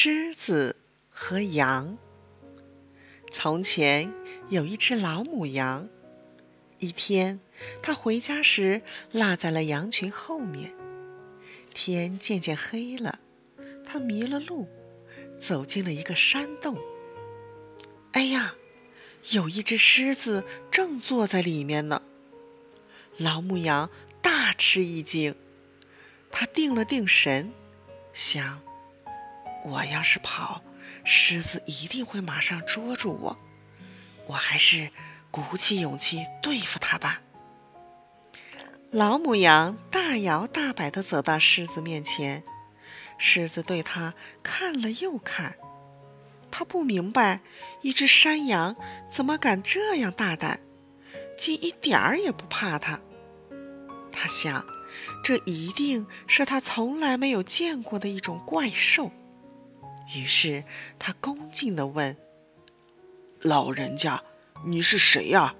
狮子和羊。从前有一只老母羊，一天，它回家时落在了羊群后面。天渐渐黑了，它迷了路，走进了一个山洞。哎呀，有一只狮子正坐在里面呢！老母羊大吃一惊，它定了定神，想。我要是跑，狮子一定会马上捉住我。我还是鼓起勇气对付它吧。老母羊大摇大摆地走到狮子面前，狮子对它看了又看，它不明白一只山羊怎么敢这样大胆，竟一点儿也不怕它。它想，这一定是它从来没有见过的一种怪兽。于是他恭敬地问：“老人家，你是谁呀？”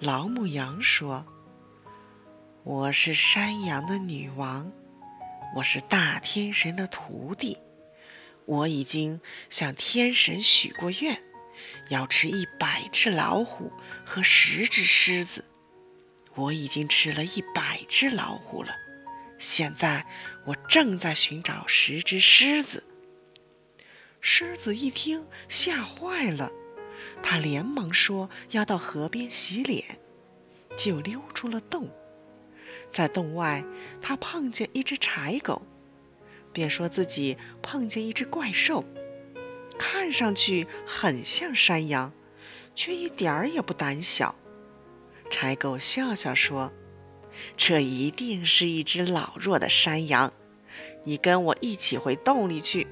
老母羊说：“我是山羊的女王，我是大天神的徒弟。我已经向天神许过愿，要吃一百只老虎和十只狮子。我已经吃了一百只老虎了，现在我正在寻找十只狮子。”狮子一听，吓坏了，他连忙说要到河边洗脸，就溜出了洞。在洞外，他碰见一只柴狗，便说自己碰见一只怪兽，看上去很像山羊，却一点儿也不胆小。柴狗笑笑说：“这一定是一只老弱的山羊，你跟我一起回洞里去。”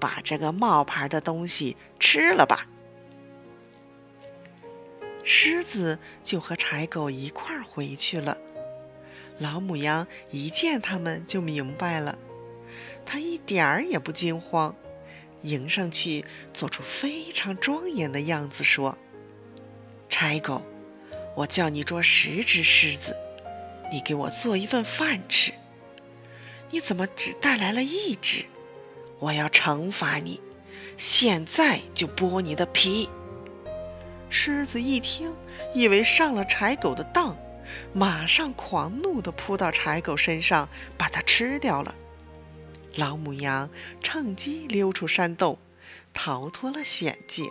把这个冒牌的东西吃了吧！狮子就和柴狗一块儿回去了。老母羊一见他们就明白了，它一点儿也不惊慌，迎上去做出非常庄严的样子，说：“柴狗，我叫你捉十只狮子，你给我做一顿饭吃。你怎么只带来了一只？”我要惩罚你，现在就剥你的皮。狮子一听，以为上了柴狗的当，马上狂怒地扑到柴狗身上，把它吃掉了。老母羊趁机溜出山洞，逃脱了险境。